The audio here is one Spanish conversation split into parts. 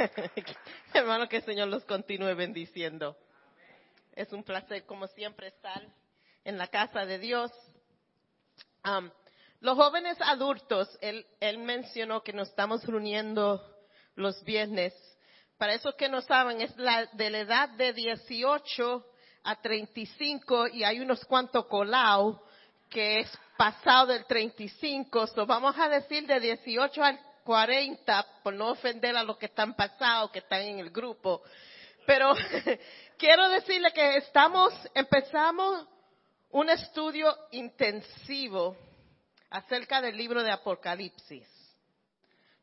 Hermano, que el Señor los continúe bendiciendo. Es un placer, como siempre, estar en la casa de Dios. Um, los jóvenes adultos, él, él mencionó que nos estamos reuniendo los viernes. Para esos que no saben, es la, de la edad de 18 a 35 y hay unos cuantos colados que es pasado del 35. So vamos a decir de 18 al 40, por no ofender a los que están pasados, que están en el grupo. Pero quiero decirle que estamos, empezamos un estudio intensivo acerca del libro de Apocalipsis.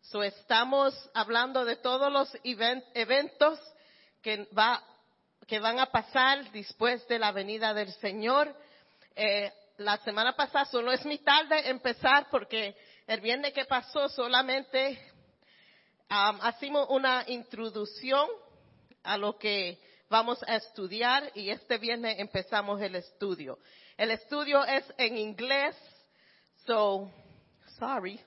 So, estamos hablando de todos los eventos que, va, que van a pasar después de la venida del Señor. Eh, la semana pasada solo es mi tarde empezar porque el viernes que pasó solamente um, hicimos una introducción a lo que vamos a estudiar y este viernes empezamos el estudio. El estudio es en inglés, so, sorry.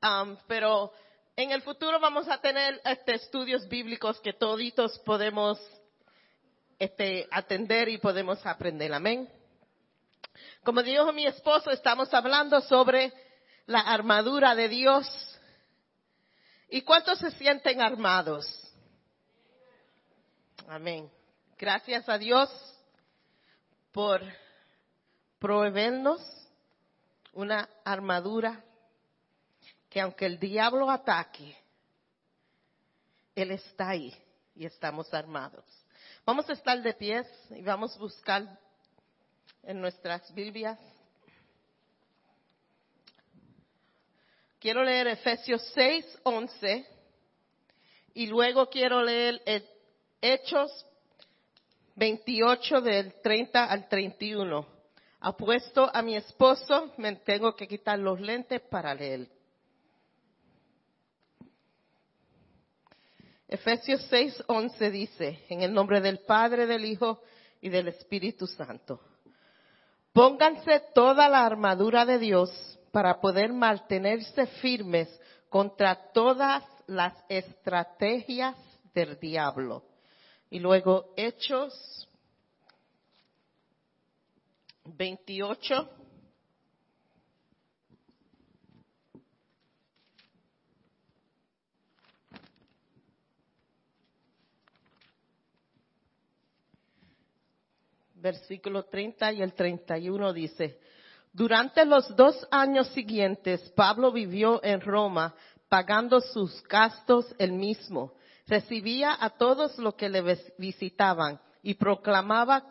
pero en el futuro vamos a tener este, estudios bíblicos que toditos podemos este, atender y podemos aprender. Amén. Como dijo mi esposo, estamos hablando sobre la armadura de Dios. ¿Y cuántos se sienten armados? Amén. Gracias a Dios por proveernos una armadura que aunque el diablo ataque, Él está ahí y estamos armados. Vamos a estar de pies y vamos a buscar en nuestras Biblias Quiero leer Efesios 6, 11 y luego quiero leer Hechos 28 del 30 al 31. Apuesto a mi esposo, me tengo que quitar los lentes para leer. Efesios 6, 11 dice, en el nombre del Padre, del Hijo y del Espíritu Santo. Pónganse toda la armadura de Dios para poder mantenerse firmes contra todas las estrategias del diablo. Y luego Hechos 28. Versículo 30 y el 31 dice, durante los dos años siguientes, Pablo vivió en Roma pagando sus gastos él mismo. Recibía a todos los que le visitaban y proclamaba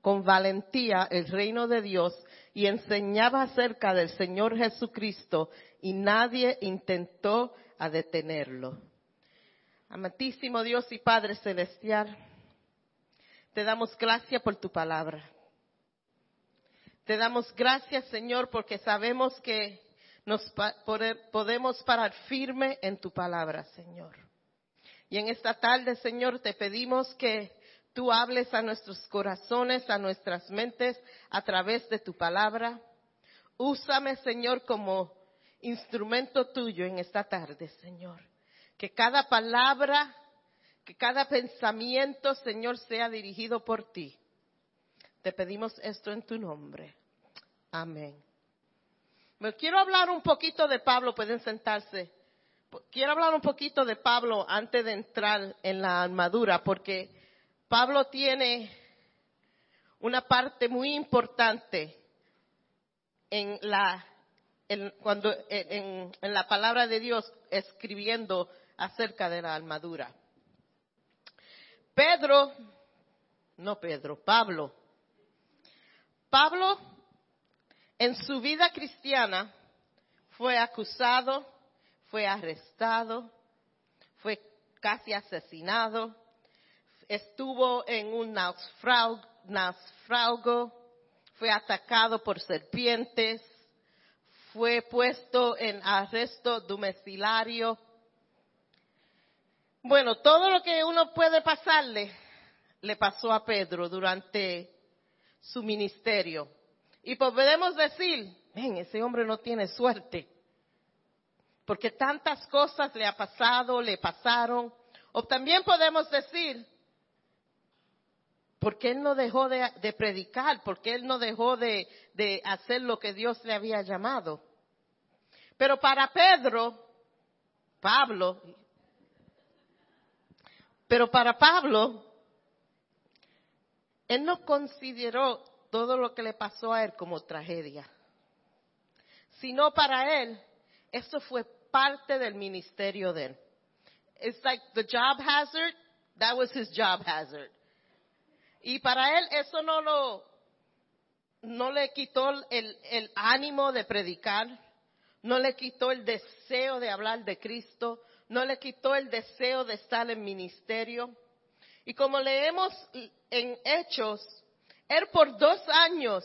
con valentía el reino de Dios y enseñaba acerca del Señor Jesucristo y nadie intentó a detenerlo. Amantísimo Dios y Padre Celestial, te damos gracias por tu palabra. Te damos gracias, Señor, porque sabemos que nos podemos parar firme en tu palabra, Señor. Y en esta tarde, Señor, te pedimos que tú hables a nuestros corazones, a nuestras mentes, a través de tu palabra. Úsame, Señor, como instrumento tuyo en esta tarde, Señor. Que cada palabra, que cada pensamiento, Señor, sea dirigido por ti. Te pedimos esto en tu nombre. Amén. Me quiero hablar un poquito de Pablo, pueden sentarse. Quiero hablar un poquito de Pablo antes de entrar en la armadura, porque Pablo tiene una parte muy importante en la, cuando, en la palabra de Dios escribiendo acerca de la armadura. Pedro, no Pedro, Pablo, Pablo en su vida cristiana fue acusado, fue arrestado, fue casi asesinado, estuvo en un naufrago, fue atacado por serpientes, fue puesto en arresto domiciliario. Bueno, todo lo que uno puede pasarle le pasó a Pedro durante su ministerio. Y podemos decir, ven, ese hombre no tiene suerte. porque tantas cosas le ha pasado, le pasaron. O también podemos decir, porque él no dejó de, predicar, porque él no dejó de, de hacer lo que Dios le había llamado. Pero para Pedro, Pablo, pero para Pablo, él no consideró todo lo que le pasó a él como tragedia, sino para él, eso fue parte del ministerio de él. It's like the job hazard, that was his job hazard. Y para él eso no lo, no le quitó el, el ánimo de predicar, no le quitó el deseo de hablar de Cristo, no le quitó el deseo de estar en ministerio. Y como leemos en Hechos, él por dos años,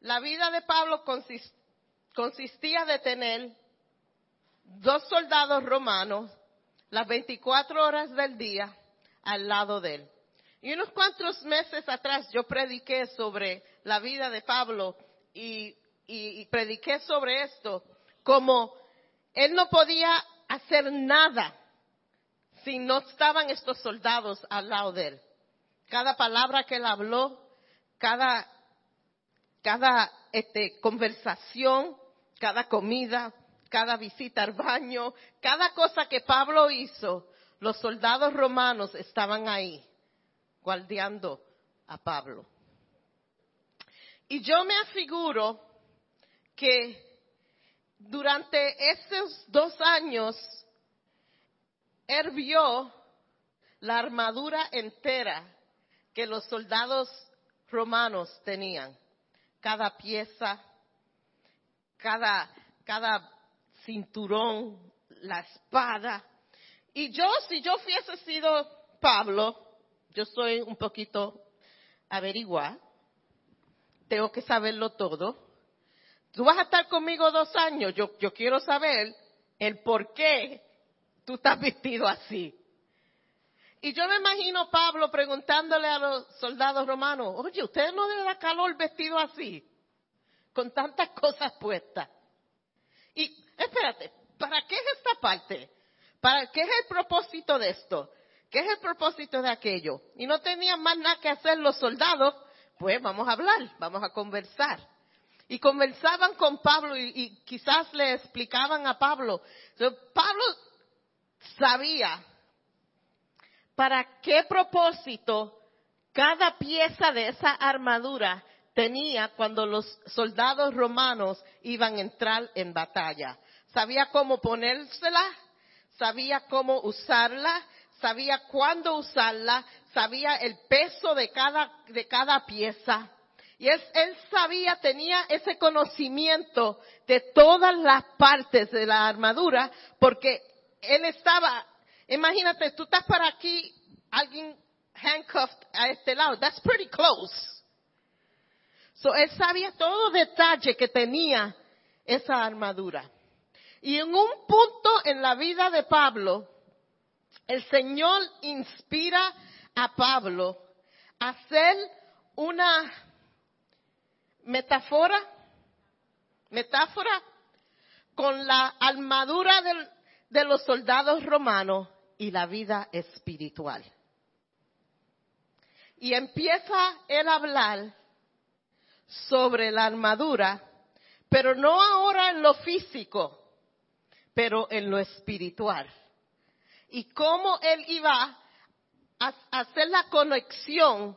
la vida de Pablo consistía de tener dos soldados romanos las 24 horas del día al lado de él. Y unos cuantos meses atrás yo prediqué sobre la vida de Pablo y, y prediqué sobre esto, como él no podía hacer nada si no estaban estos soldados al lado de él. Cada palabra que él habló, cada, este, conversación, cada comida, cada visita al baño, cada cosa que Pablo hizo, los soldados romanos estaban ahí, guardiando a Pablo. Y yo me afiguro que durante esos dos años, vio la armadura entera que los soldados romanos tenían. Cada pieza, cada, cada cinturón, la espada. Y yo, si yo hubiese sido Pablo, yo soy un poquito averiguar, tengo que saberlo todo tú vas a estar conmigo dos años, yo, yo quiero saber el por qué tú estás vestido así. Y yo me imagino Pablo preguntándole a los soldados romanos, oye, ¿ustedes no deben dar calor vestido así? Con tantas cosas puestas. Y espérate, ¿para qué es esta parte? ¿Para qué es el propósito de esto? ¿Qué es el propósito de aquello? Y no tenían más nada que hacer los soldados, pues vamos a hablar, vamos a conversar y conversaban con Pablo y, quizás le explicaban a Pablo. Pablo sabía para qué propósito cada pieza de esa armadura tenía cuando los soldados romanos iban a entrar en batalla. Sabía cómo ponérsela, sabía cómo usarla, sabía cuándo usarla, sabía el peso de cada, de cada pieza y él, sabía, tenía ese conocimiento de todas las partes de la armadura, porque él estaba, imagínate, tú estás para aquí, alguien handcuffed a este lado, that's pretty close. So él sabía todo detalle que tenía esa armadura. Y en un punto en la vida de Pablo, el Señor inspira a Pablo a hacer una metáfora, metáfora con la armadura de los soldados romanos y la vida espiritual. Y empieza él a hablar sobre la armadura, pero no ahora en lo físico, pero en lo espiritual. Y cómo él iba a hacer la conexión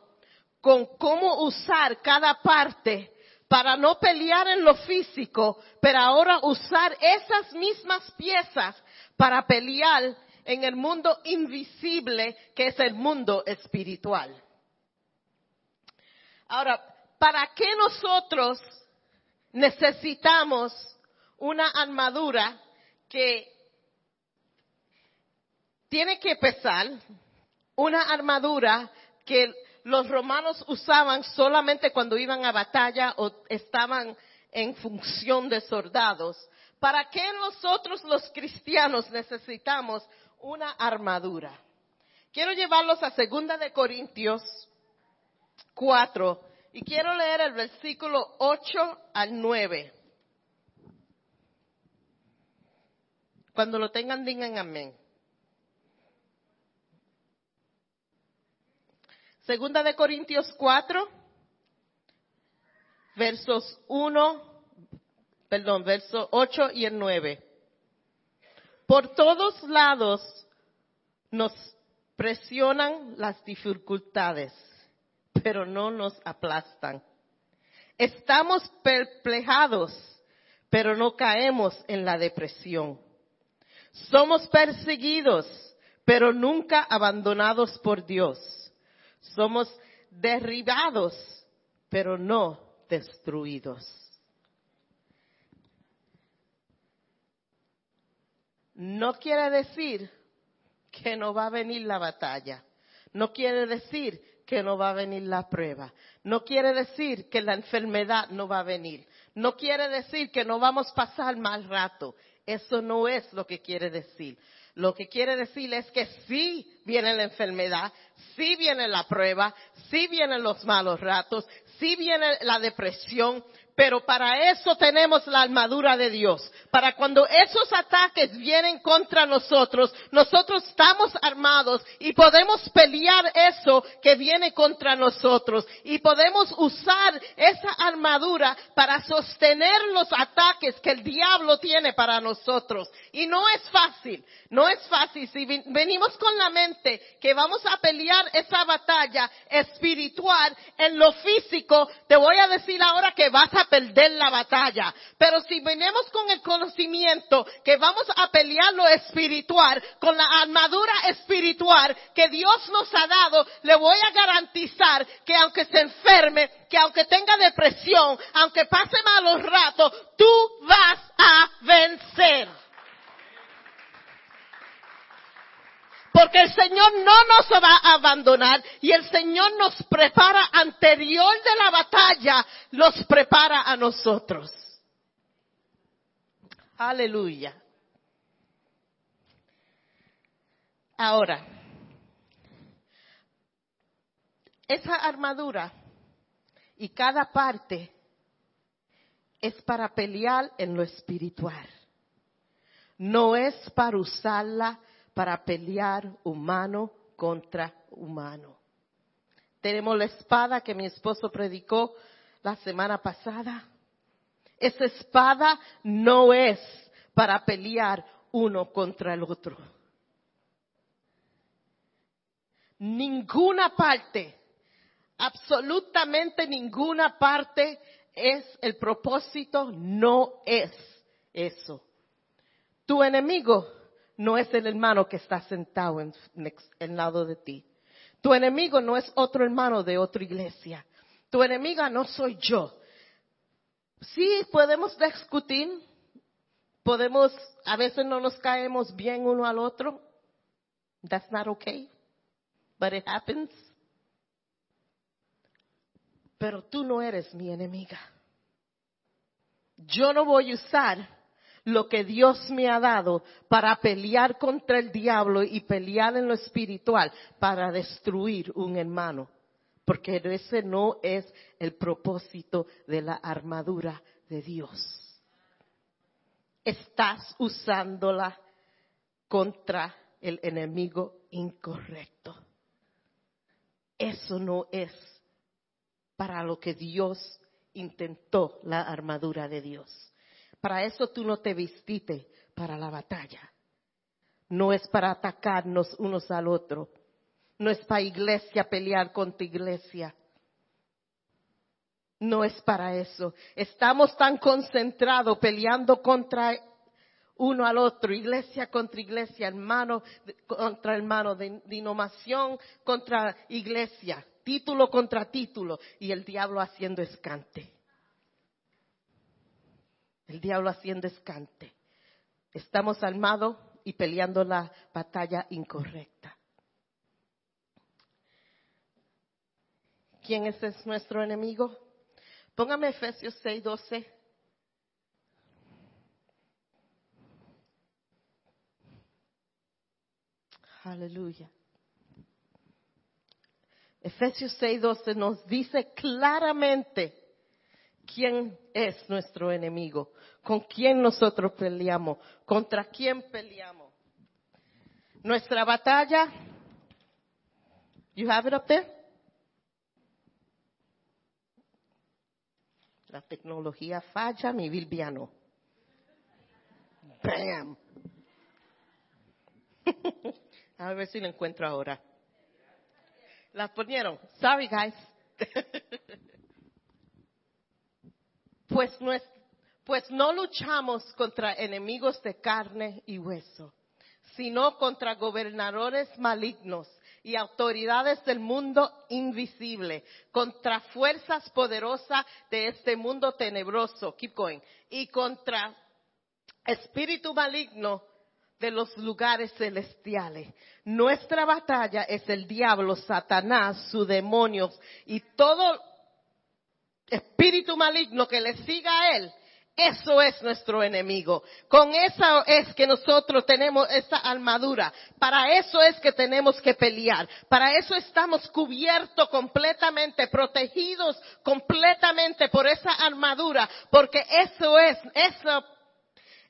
con cómo usar cada parte para no pelear en lo físico, pero ahora usar esas mismas piezas para pelear en el mundo invisible que es el mundo espiritual. Ahora, ¿para qué nosotros necesitamos una armadura que tiene que pesar, una armadura que los romanos usaban solamente cuando iban a batalla o estaban en función de soldados. ¿Para qué nosotros los cristianos necesitamos una armadura? Quiero llevarlos a segunda de Corintios 4 y quiero leer el versículo 8 al 9. Cuando lo tengan, digan amén. Segunda de Corintios 4, versos 1, perdón, verso 8 y el 9. Por todos lados nos presionan las dificultades, pero no nos aplastan. Estamos perplejados, pero no caemos en la depresión. Somos perseguidos, pero nunca abandonados por Dios. Somos derribados, pero no destruidos. No quiere decir que no va a venir la batalla. No quiere decir que no va a venir la prueba. No quiere decir que la enfermedad no va a venir. No quiere decir que no vamos a pasar mal rato. Eso no es lo que quiere decir. Lo que quiere decir es que sí viene la enfermedad, sí viene la prueba, sí vienen los malos ratos, sí viene la depresión, pero para eso tenemos la armadura de Dios. Para cuando esos ataques vienen contra nosotros, nosotros estamos armados y podemos pelear eso que viene contra nosotros. Y podemos usar esa armadura para sostener los ataques que el diablo tiene para nosotros. Y no es fácil, no es fácil. Si venimos con la mente que vamos a pelear esa batalla espiritual en lo físico, te voy a decir ahora que vas a perder la batalla. Pero si venimos con el conocimiento que vamos a pelear lo espiritual, con la armadura espiritual que Dios nos ha dado, le voy a garantizar que aunque se enferme, que aunque tenga depresión, aunque pase malos ratos, tú vas a vencer. Porque el Señor no nos va a abandonar y el Señor nos prepara anterior de la batalla, los prepara a nosotros. Aleluya. Ahora, esa armadura y cada parte es para pelear en lo espiritual. No es para usarla para pelear humano contra humano. Tenemos la espada que mi esposo predicó la semana pasada. Esa espada no es para pelear uno contra el otro. Ninguna parte, absolutamente ninguna parte es el propósito, no es eso. Tu enemigo no es el hermano que está sentado en, el lado de ti. Tu enemigo no es otro hermano de otra iglesia. Tu enemiga no soy yo. Sí, podemos discutir, podemos, a veces no nos caemos bien uno al otro. That's not okay, but it happens. Pero tú no eres mi enemiga. Yo no voy a usar lo que Dios me ha dado para pelear contra el diablo y pelear en lo espiritual para destruir un hermano. Porque ese no es el propósito de la armadura de Dios. Estás usándola contra el enemigo incorrecto. Eso no es para lo que Dios intentó la armadura de Dios. Para eso tú no te vististe para la batalla. No es para atacarnos unos al otro. No es para iglesia pelear contra iglesia. No es para eso. Estamos tan concentrados peleando contra uno al otro, iglesia contra iglesia, hermano contra hermano, denominación contra iglesia, título contra título, y el diablo haciendo escante. El diablo haciendo escante. Estamos armados y peleando la batalla incorrecta. ¿Quién es nuestro enemigo? Póngame Efesios 6, 12. Aleluya. Efesios 6:12 nos dice claramente quién es nuestro enemigo, con quién nosotros peleamos, contra quién peleamos. Nuestra batalla, you have it up there? La tecnología falla, mi bilbiano. Bam. A ver si lo encuentro ahora. Las ponieron. Sorry, guys. pues, pues no luchamos contra enemigos de carne y hueso, sino contra gobernadores malignos y autoridades del mundo invisible, contra fuerzas poderosas de este mundo tenebroso, keep going, y contra espíritu maligno de los lugares celestiales. Nuestra batalla es el diablo, Satanás, sus demonios y todo espíritu maligno que le siga a él eso es nuestro enemigo. Con eso es que nosotros tenemos esa armadura. Para eso es que tenemos que pelear. Para eso estamos cubiertos completamente, protegidos completamente por esa armadura. Porque eso es, eso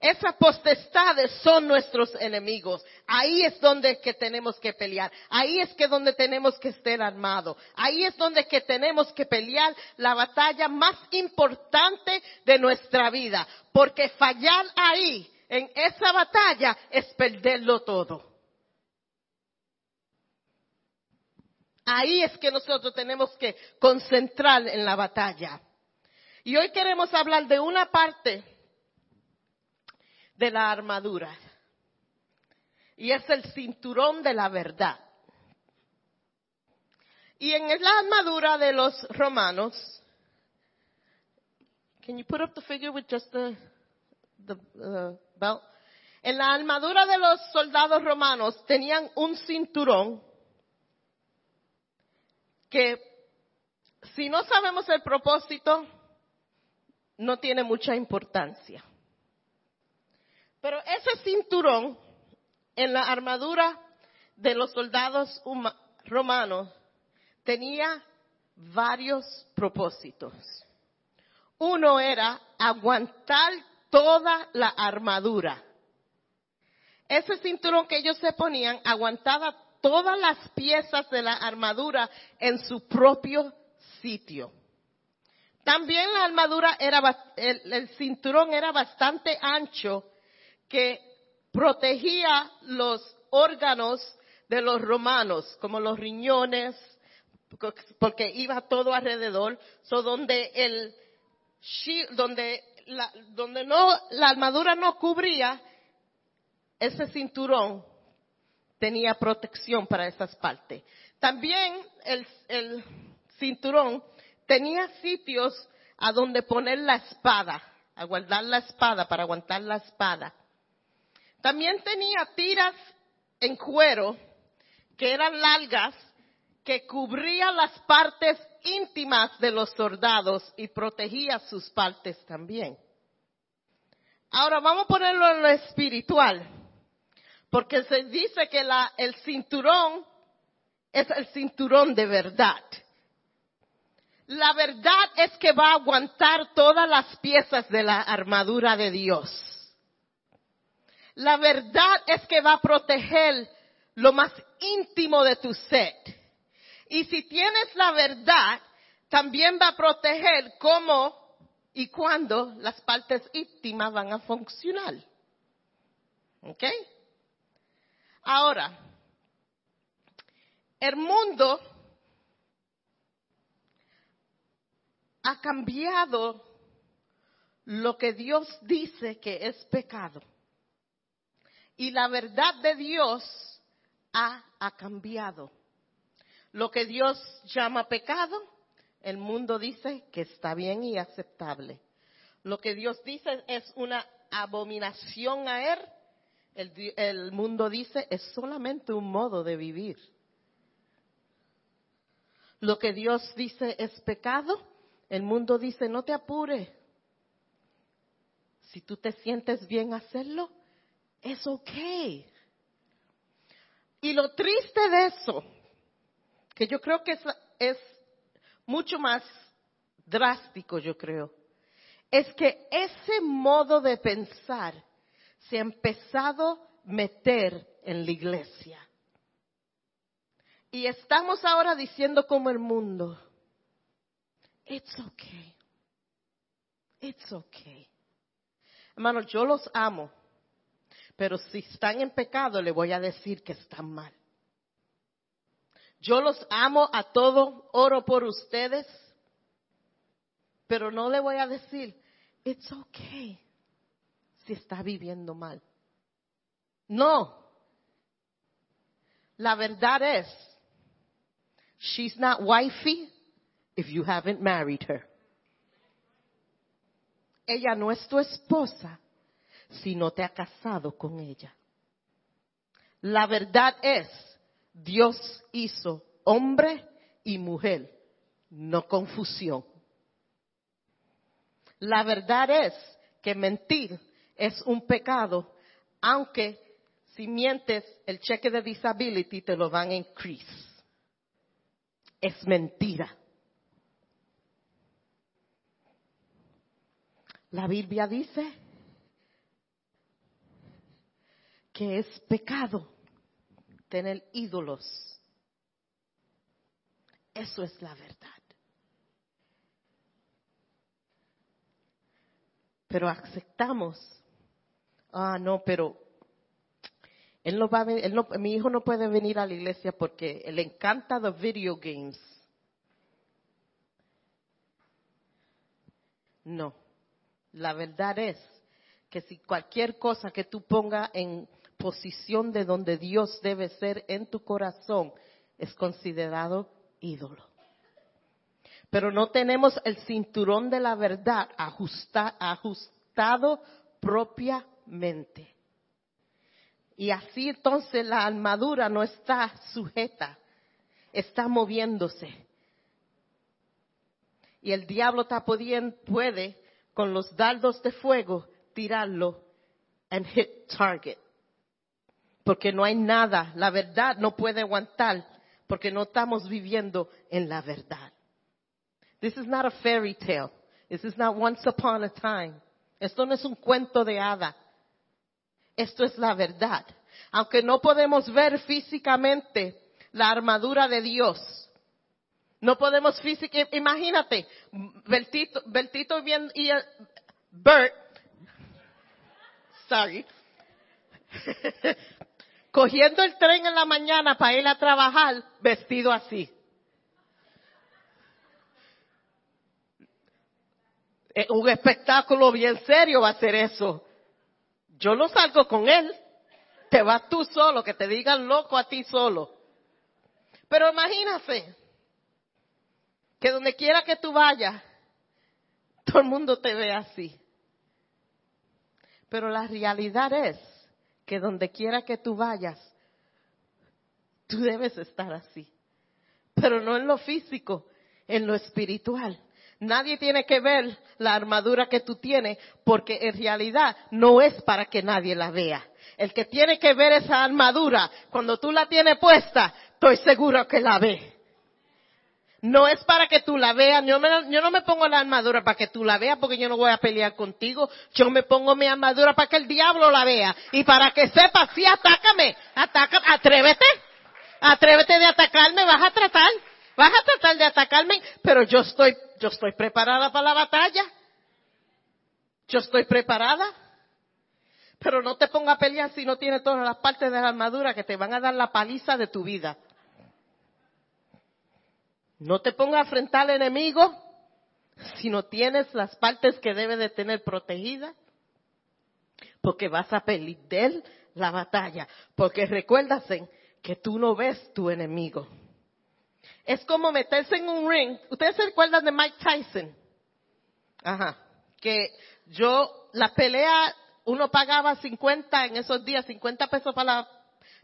esas potestades son nuestros enemigos. Ahí es donde que tenemos que pelear. Ahí es que donde tenemos que estar armados. Ahí es donde que tenemos que pelear la batalla más importante de nuestra vida. Porque fallar ahí, en esa batalla, es perderlo todo. Ahí es que nosotros tenemos que concentrar en la batalla. Y hoy queremos hablar de una parte de la armadura. Y es el cinturón de la verdad. Y en la armadura de los romanos, can you put up the figure with just the, the uh, belt? En la armadura de los soldados romanos tenían un cinturón que si no sabemos el propósito, no tiene mucha importancia. Pero ese cinturón en la armadura de los soldados romanos tenía varios propósitos. Uno era aguantar toda la armadura. Ese cinturón que ellos se ponían aguantaba todas las piezas de la armadura en su propio sitio. También la armadura era, el cinturón era bastante ancho que protegía los órganos de los romanos, como los riñones, porque iba todo alrededor, so donde el donde la, donde no la armadura no cubría ese cinturón tenía protección para esas partes. También el, el cinturón tenía sitios a donde poner la espada, a guardar la espada para aguantar la espada. También tenía tiras en cuero que eran largas que cubrían las partes íntimas de los soldados y protegía sus partes también. Ahora vamos a ponerlo en lo espiritual, porque se dice que la, el cinturón es el cinturón de verdad. La verdad es que va a aguantar todas las piezas de la armadura de Dios. La verdad es que va a proteger lo más íntimo de tu ser. Y si tienes la verdad, también va a proteger cómo y cuándo las partes íntimas van a funcionar. ¿Ok? Ahora, el mundo ha cambiado lo que Dios dice que es pecado. Y la verdad de Dios ha, cambiado. Lo que Dios llama pecado, el mundo dice que está bien y aceptable. Lo que Dios dice es una abominación a Él, el, mundo dice es solamente un modo de vivir. Lo que Dios dice es pecado, el mundo dice no te apures. Si tú te sientes bien hacerlo, es ok. Y lo triste de eso, que yo creo que es, mucho más drástico, yo creo, es que ese modo de pensar se ha empezado a meter en la iglesia. Y estamos ahora diciendo como el mundo, it's okay, it's okay. Hermano, yo los amo, pero si están en pecado le voy a decir que están mal. Yo los amo a todo, oro por ustedes, pero no le voy a decir, it's okay, si está viviendo mal. No. La verdad es, she's not wifey if you haven't married her. Ella no es tu esposa si no te ha casado con ella. La verdad es, Dios hizo hombre y mujer, no confusión. La verdad es que mentir es un pecado, aunque si mientes el cheque de disability te lo van a increase. Es mentira. La Biblia dice que es pecado tener ídolos. Eso es la verdad. Pero aceptamos. Ah, no, pero él no va a, él no, mi hijo no puede venir a la iglesia porque le encanta los video games. No, la verdad es que si cualquier cosa que tú pongas en posición de donde Dios debe ser en tu corazón es considerado ídolo. Pero no tenemos el cinturón de la verdad ajustado propiamente. Y así entonces la armadura no está sujeta, está moviéndose. Y el diablo está puede con los dardos de fuego tirarlo and hit target. Porque no hay nada, la verdad no puede aguantar, porque no estamos viviendo en la verdad. This is not a fairy tale. This is not once upon a time. Esto no es un cuento de hada. Esto es la verdad. Aunque no podemos ver físicamente la armadura de Dios, no podemos físicamente, imagínate, Bertito, y Bert, sorry, cogiendo el tren en la mañana para ir a trabajar vestido así. Un espectáculo bien serio va a ser eso. Yo no salgo con él. Te vas tú solo, que te digan loco a ti solo. Pero imagínate, que donde quiera que tú vayas, todo el mundo te ve así. Pero la realidad es que donde quiera que tú vayas, tú debes estar así. Pero no en lo físico, en lo espiritual. Nadie tiene que ver la armadura que tú tienes porque en realidad no es para que nadie la vea. El que tiene que ver esa armadura, cuando tú la tienes puesta, estoy seguro que la ve. No es para que tú la veas. Yo, no me pongo la armadura para que tú la veas porque yo no voy a pelear contigo. Yo me pongo mi armadura para que el diablo la vea. Y para que sepa, sí, atácame. Atácame. Atrévete. Atrévete de atacarme. Vas a tratar. Vas a tratar de atacarme. Pero yo estoy, yo estoy preparada para la batalla. Yo estoy preparada. Pero no te ponga a pelear si no tienes todas las partes de la armadura que te van a dar la paliza de tu vida. No te pongas a enfrentar al enemigo si no tienes las partes que debe de tener protegidas, porque vas a perder la batalla, porque recuérdase que tú no ves tu enemigo. Es como meterse en un ring. ¿Ustedes se recuerdan de Mike Tyson? Ajá. Que yo, la pelea, uno pagaba 50 en esos días, 50 pesos para la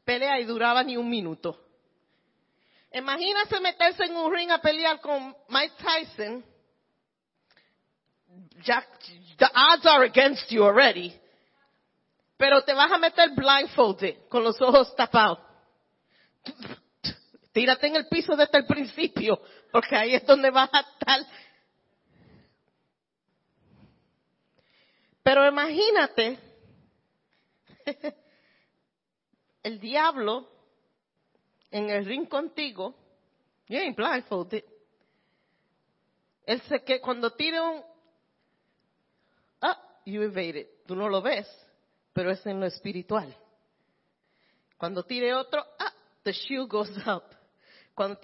pelea y duraba ni un minuto. Imagínate meterse en un ring a pelear con Mike Tyson. Jack, the odds are against you already. Pero te vas a meter blindfolded, con los ojos tapados. Tírate en el piso desde el principio, porque ahí es donde vas a estar. Pero imagínate, el diablo en el ring contigo, you ain't blindfolded. Él se que cuando tira un, ah, you evade Tú no lo ves, pero es en lo espiritual. Cuando tire otro, ah, the shield goes up. Cuando,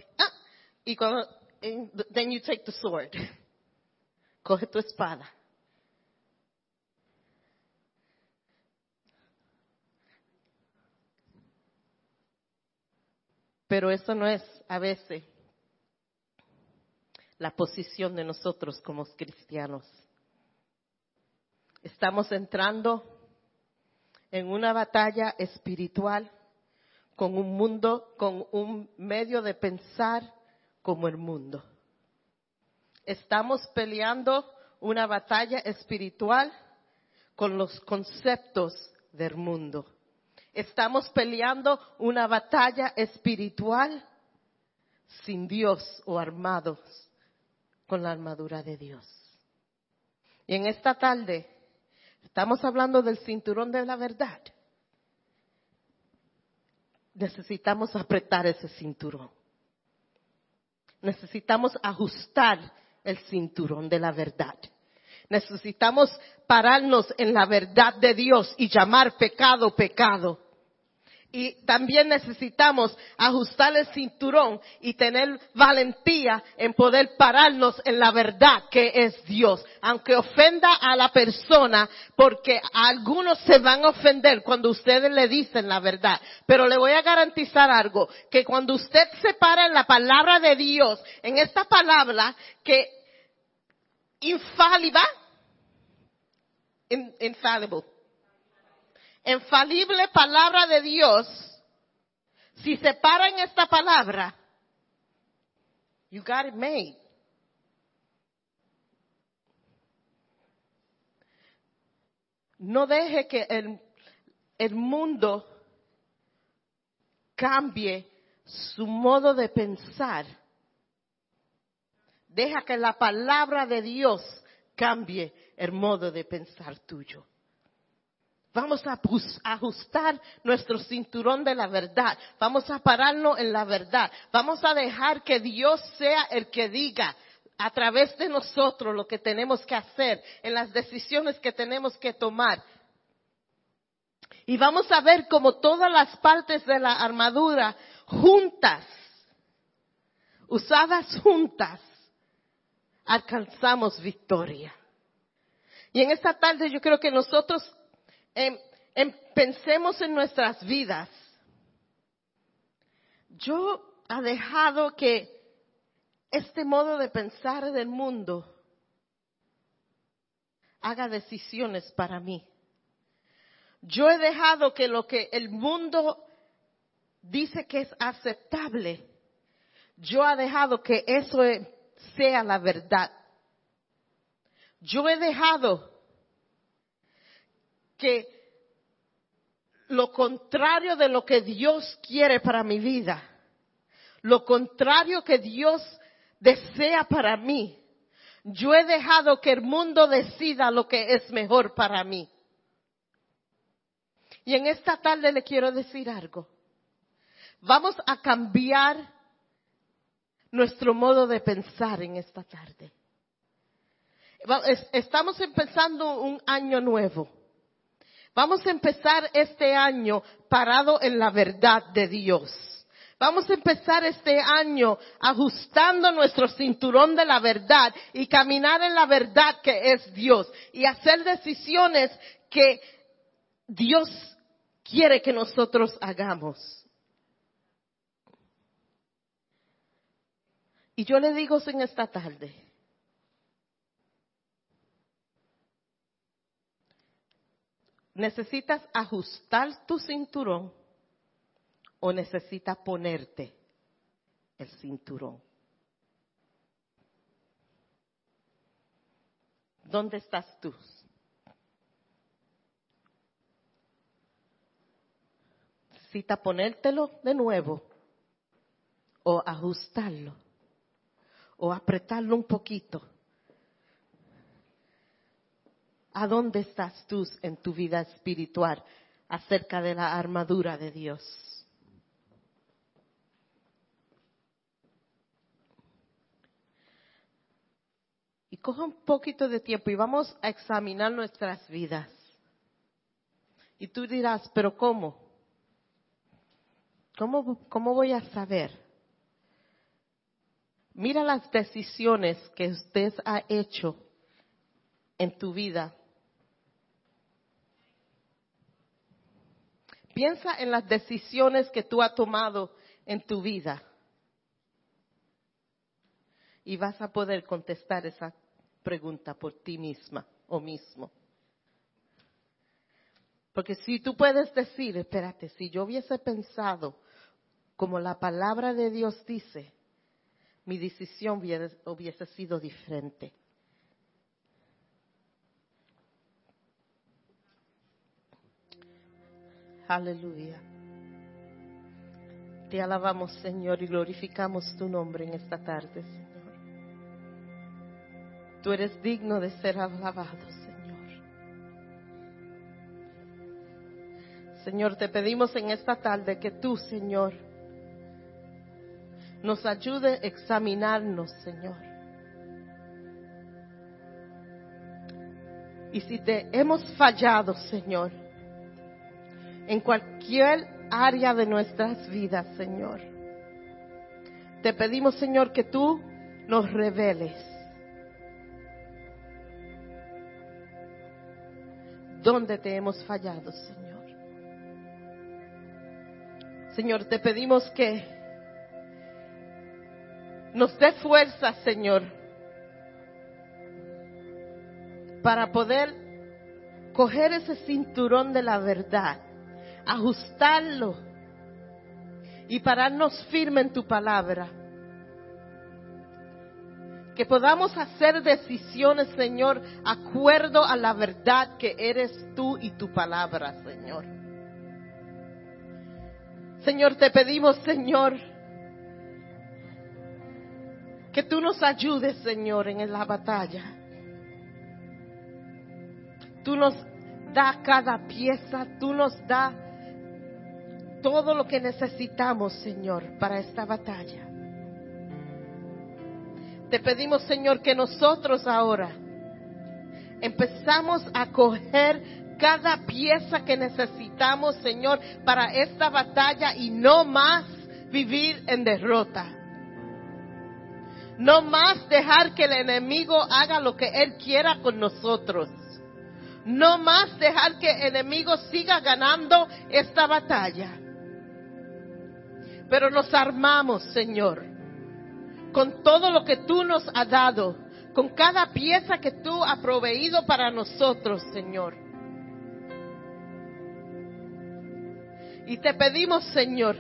y cuando, then you take the sword. Coge tu espada. Pero eso no es a veces la posición de nosotros como cristianos. Estamos entrando en una batalla espiritual con un mundo, con un medio de pensar como el mundo. Estamos peleando una batalla espiritual con los conceptos del mundo. Estamos peleando una batalla espiritual sin Dios o armados con la armadura de Dios. Y en esta tarde estamos hablando del cinturón de la verdad. Necesitamos apretar ese cinturón. Necesitamos ajustar el cinturón de la verdad. Necesitamos pararnos en la verdad de Dios y llamar pecado pecado. Y también necesitamos ajustar el cinturón y tener valentía en poder pararnos en la verdad que es Dios. Aunque ofenda a la persona, porque algunos se van a ofender cuando ustedes le dicen la verdad. Pero le voy a garantizar algo, que cuando usted se para en la palabra de Dios, en esta palabra que infalible, infallible, infalible palabra de Dios, si se para en esta palabra, you got it made. No deje que el, el mundo cambie su modo de pensar. Deja que la palabra de Dios cambie el modo de pensar tuyo. Vamos a ajustar nuestro cinturón de la verdad. Vamos a pararnos en la verdad. Vamos a dejar que Dios sea el que diga a través de nosotros lo que tenemos que hacer, en las decisiones que tenemos que tomar. Y vamos a ver cómo todas las partes de la armadura juntas, usadas juntas, alcanzamos victoria. Y en esta tarde yo creo que nosotros em, pensemos en nuestras vidas. Yo ha dejado que este modo de pensar del mundo haga decisiones para mí. Yo he dejado que lo que el mundo dice que es aceptable, yo he dejado que eso sea la verdad. Yo he dejado que lo contrario de lo que Dios quiere para mi vida, lo contrario que Dios desea para mí, yo he dejado que el mundo decida lo que es mejor para mí. Y en esta tarde le quiero decir algo. Vamos a cambiar nuestro modo de pensar en esta tarde. Estamos empezando un año nuevo. Vamos a empezar este año parado en la verdad de Dios. Vamos a empezar este año ajustando nuestro cinturón de la verdad y caminar en la verdad que es Dios y hacer decisiones que Dios quiere que nosotros hagamos. Y yo le digo en esta tarde, ¿necesitas ajustar tu cinturón o necesitas ponerte el cinturón? ¿Dónde estás tú? ¿Necesitas ponértelo de nuevo o ajustarlo o apretarlo un poquito? ¿A dónde estás tú en tu vida espiritual acerca de la armadura de Dios? Y coja un poquito de tiempo y vamos a examinar nuestras vidas. Y tú dirás, pero ¿cómo? ¿Cómo, cómo voy a saber? Mira las decisiones que usted ha hecho en tu vida Piensa en las decisiones que tú has tomado en tu vida. Y vas a poder contestar esa pregunta por ti misma o mismo. Porque si tú puedes decir, espérate, si yo hubiese pensado como la palabra de Dios dice, mi decisión hubiese, sido diferente. Aleluya. Te alabamos, Señor, y glorificamos tu nombre en esta tarde, Señor. Tú eres digno de ser alabado, Señor. Señor, te pedimos en esta tarde que tú, Señor, nos ayude a examinarnos, Señor. Y si te hemos fallado, Señor, en cualquier área de nuestras vidas, Señor. Te pedimos, Señor, que tú nos reveles dónde te hemos fallado, Señor. Señor, te pedimos que nos dé fuerza, Señor, para poder coger ese cinturón de la verdad ajustarlo y pararnos firme en tu palabra. Que podamos hacer decisiones, Señor, acuerdo a la verdad que eres tú y tu palabra, Señor. Señor, te pedimos, Señor, que tú nos ayudes, Señor, en la batalla. Tú nos da cada pieza, tú nos das todo lo que necesitamos, Señor, para esta batalla. Te pedimos, Señor, que nosotros ahora empezamos a coger cada pieza que necesitamos, Señor, para esta batalla y no más vivir en derrota. No más dejar que el enemigo haga lo que él quiera con nosotros. No más dejar que el enemigo siga ganando esta batalla. Pero nos armamos, Señor, con todo lo que tú nos has dado, con cada pieza que tú has proveído para nosotros, Señor. Y te pedimos, Señor,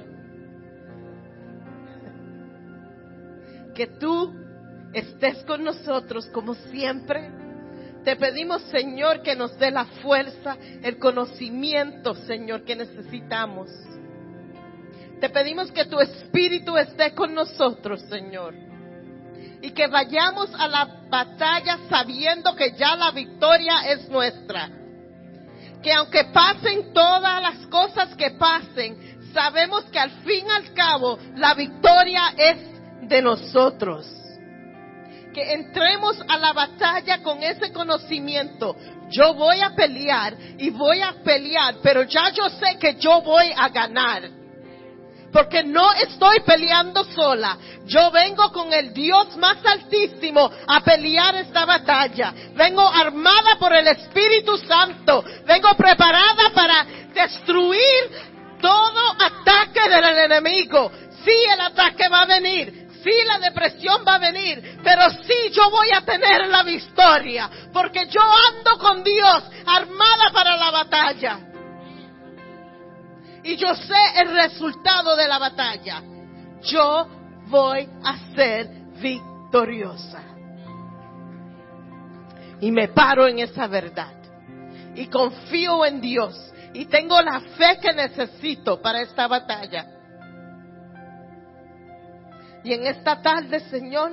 que tú estés con nosotros como siempre. Te pedimos, Señor, que nos dé la fuerza, el conocimiento, Señor, que necesitamos. Te pedimos que tu espíritu esté con nosotros, Señor. Y que vayamos a la batalla sabiendo que ya la victoria es nuestra. Que aunque pasen todas las cosas que pasen, sabemos que al fin y al cabo la victoria es de nosotros. Que entremos a la batalla con ese conocimiento. Yo voy a pelear y voy a pelear, pero ya yo sé que yo voy a ganar porque no estoy peleando sola. Yo vengo con el Dios más altísimo a pelear esta batalla. Vengo armada por el Espíritu Santo. Vengo preparada para destruir todo ataque del enemigo. Sí, el ataque va a venir. Sí, la depresión va a venir, pero sí yo voy a tener la victoria, porque yo ando con Dios armada para la batalla y yo sé el resultado de la batalla, yo voy a ser victoriosa. Y me paro en esa verdad. Y confío en Dios. Y tengo la fe que necesito para esta batalla. Y en esta tarde, Señor,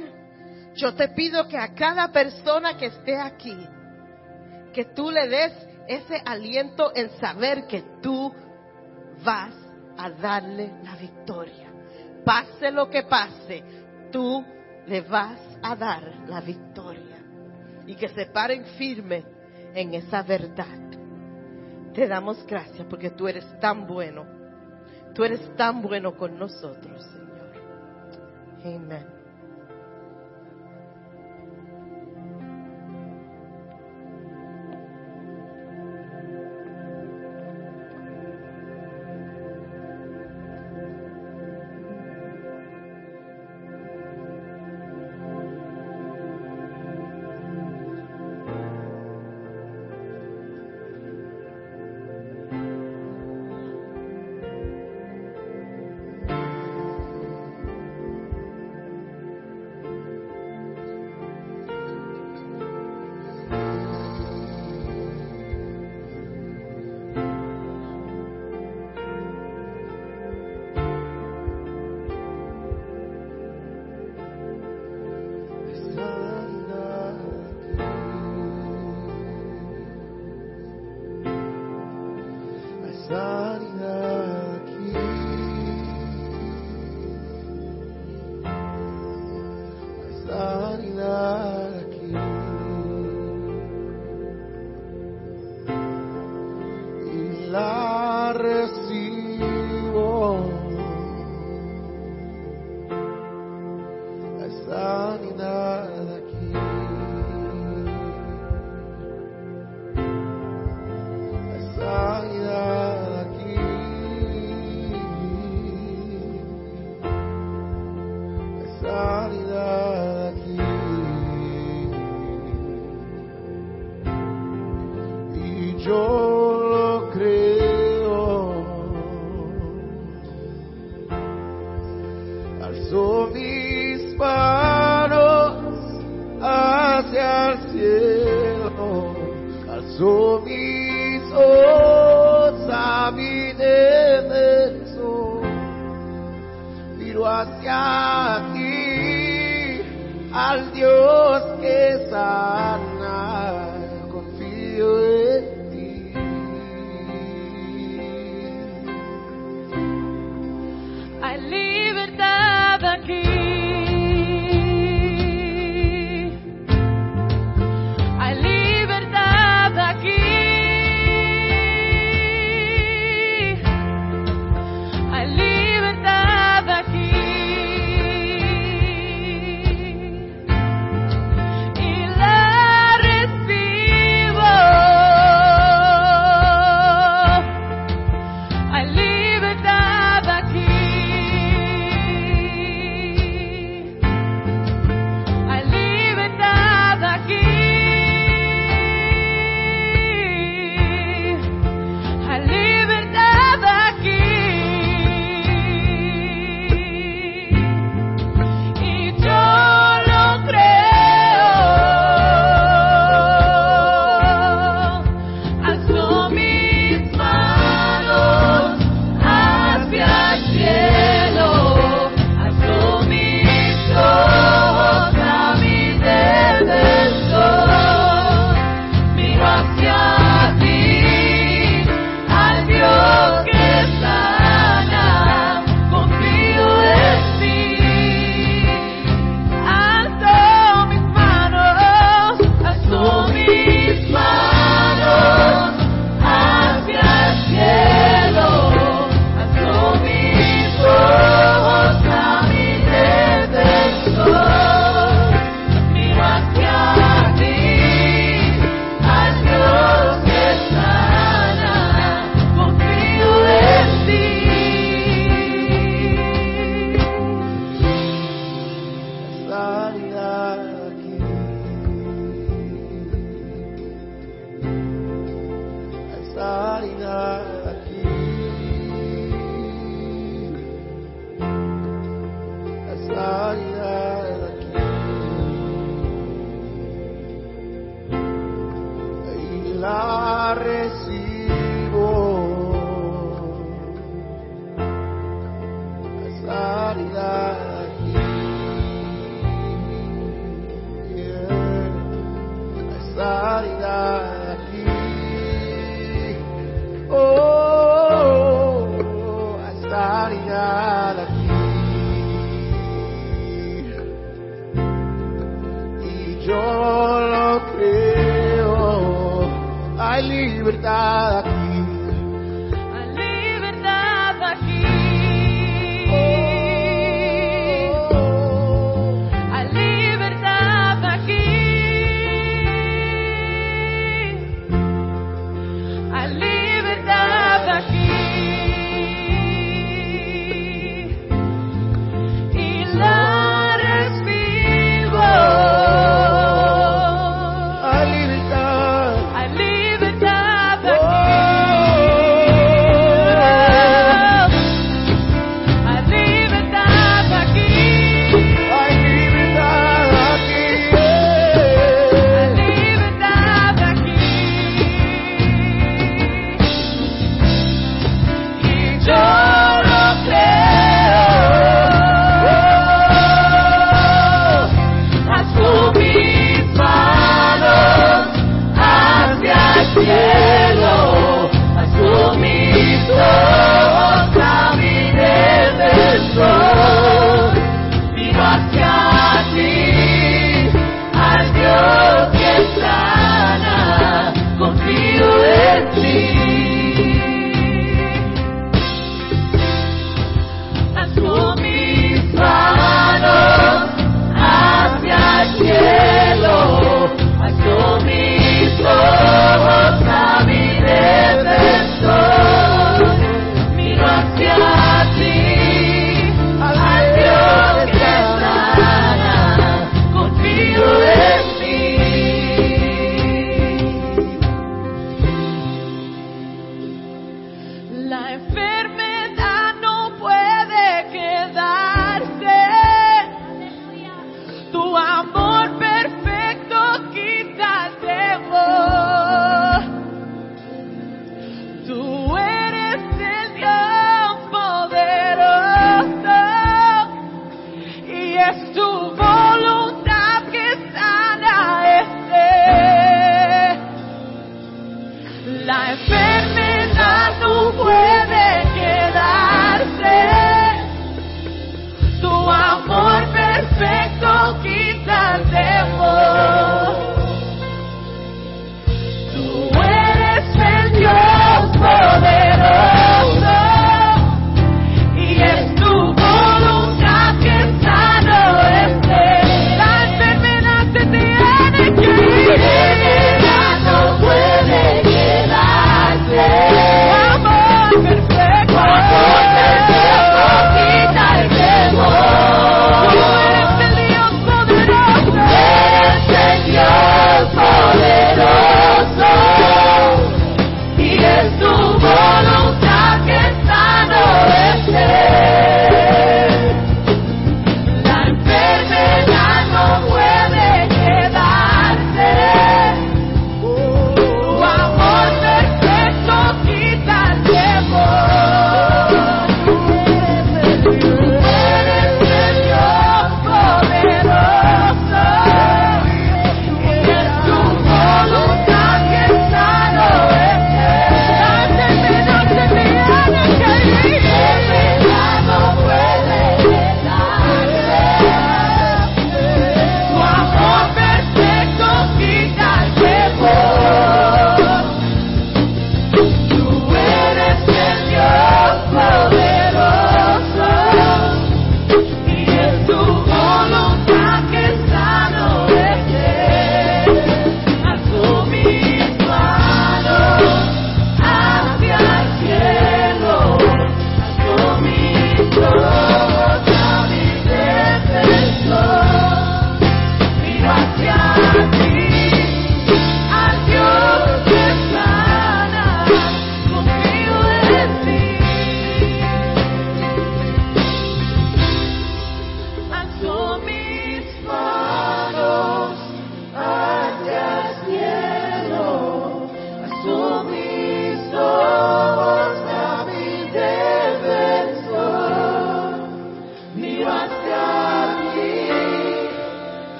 yo te pido que a cada persona que esté aquí, que tú le des ese aliento en saber que tú vas a darle la victoria. Pase lo que pase, tú le vas a dar la victoria. Y que se paren firme en esa verdad. Te damos gracias porque tú eres tan bueno. Tú eres tan bueno con nosotros, Señor. Amén.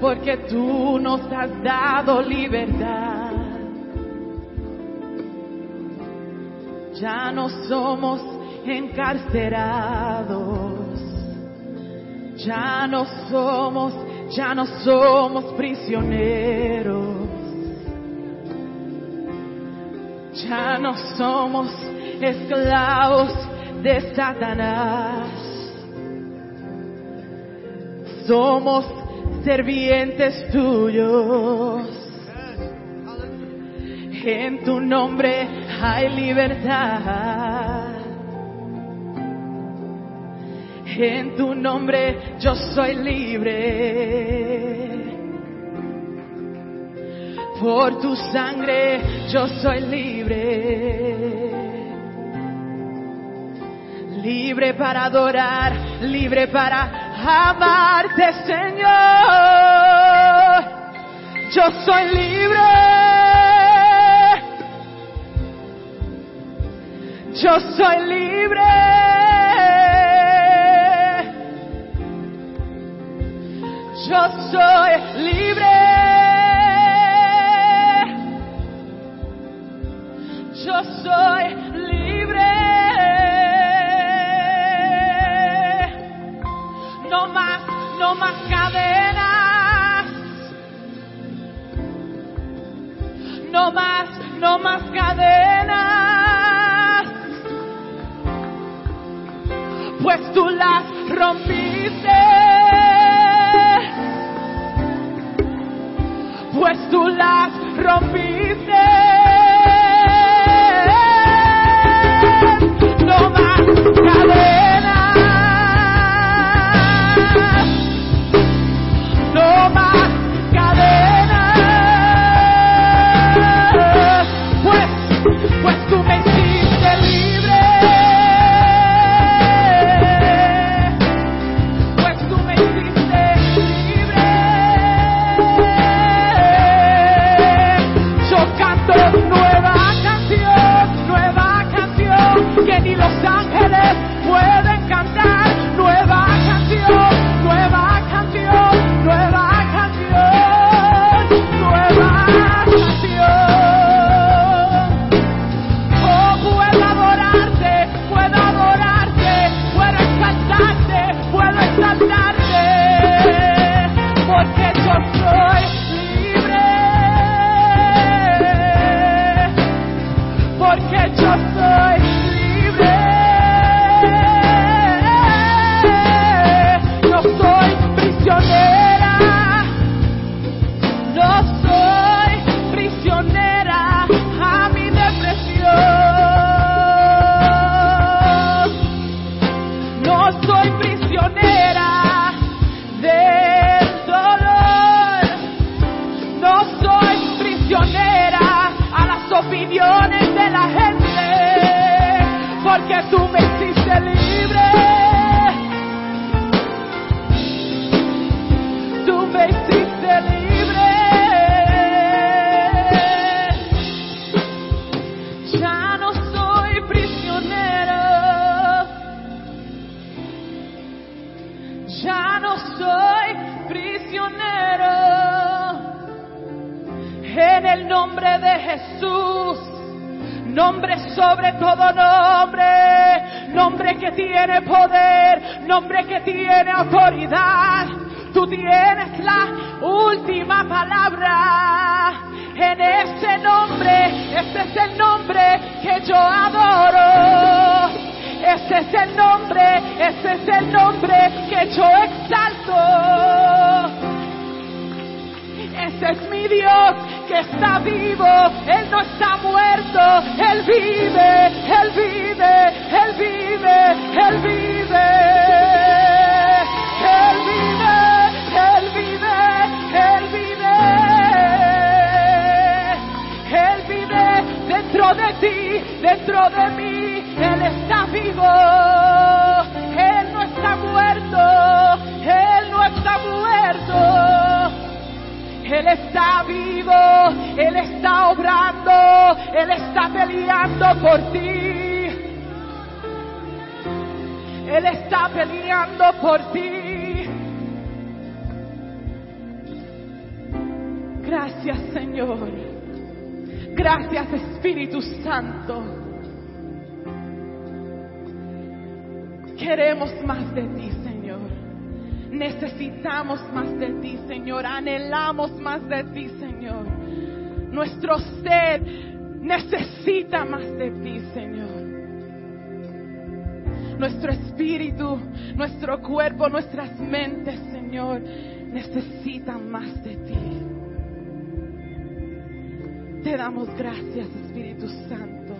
Porque tú nos has dado libertad. Ya no somos encarcerados. Ya no somos, ya no somos prisioneros. Ya no somos esclavos de Satanás. Somos servientes tuyos. En tu nombre hay libertad. En tu nombre yo soy libre. Por tu sangre yo soy libre. Libre para adorar, libre para amarte, Señor. Yo soy libre. Yo soy libre. Yo soy libre. Yo soy no más cadenas. No más, no más cadenas. Pues tú las rompiste. Pues tú las rompiste. Ese es el nombre, ese es el nombre que yo exalto. Ese es mi Dios que está vivo, Él no está muerto, Él vive, Él vive, Él vive, Él vive. Él vive, Él vive, Él vive. Él vive dentro de ti, dentro de mí, Él está vivo. Él no está muerto, Él no está muerto. Él está vivo, Él está obrando, Él está peleando por ti. Él está peleando por ti. Gracias Señor. Gracias Espíritu Santo. Queremos más de ti, Señor. Necesitamos más de ti, Señor. Anhelamos más de ti, Señor. Nuestro ser necesita más de ti, Señor. Nuestro espíritu, nuestro cuerpo, nuestras mentes, Señor, necesitan más de ti. Te damos gracias, Espíritu Santo.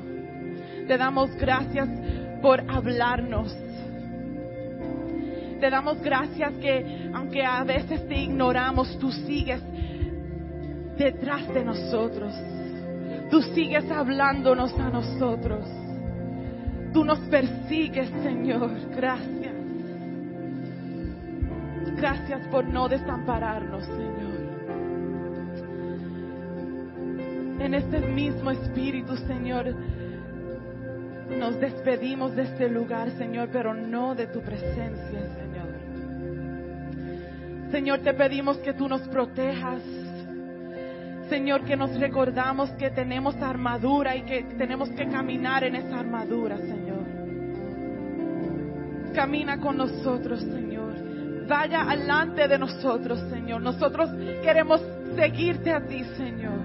Te damos gracias por hablarnos. Te damos gracias que aunque a veces te ignoramos, tú sigues detrás de nosotros. Tú sigues hablándonos a nosotros. Tú nos persigues, Señor. Gracias. Gracias por no desampararnos, Señor. En este mismo espíritu, Señor, nos despedimos de este lugar, Señor, pero no de tu presencia, Señor. Señor, te pedimos que tú nos protejas. Señor, que nos recordamos que tenemos armadura y que tenemos que caminar en esa armadura, Señor. Camina con nosotros, Señor. Vaya alante de nosotros, Señor. Nosotros queremos seguirte a ti, Señor.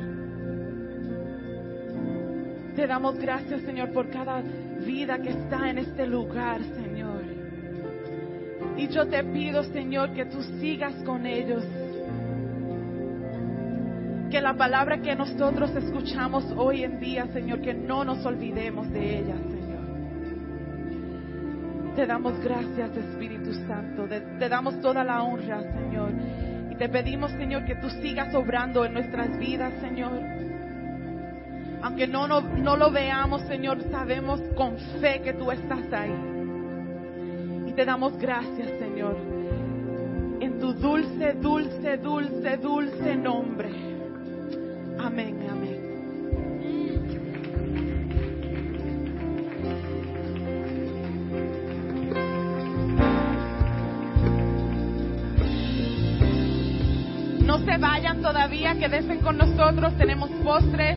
Te damos gracias, Señor, por cada vida que está en este lugar, Señor. Y yo te pido, Señor, que tú sigas con ellos. Que la palabra que nosotros escuchamos hoy en día, Señor, que no nos olvidemos de ella, Señor. Te damos gracias, Espíritu Santo. Te, damos toda la honra, Señor. Y te pedimos, Señor, que tú sigas obrando en nuestras vidas, Señor. Aunque no, no, no lo veamos, Señor, sabemos con fe que tú estás ahí. Te damos gracias, Señor. En tu dulce, dulce, dulce, dulce nombre. Amén, amén. No se vayan todavía, quédense con nosotros, tenemos postres.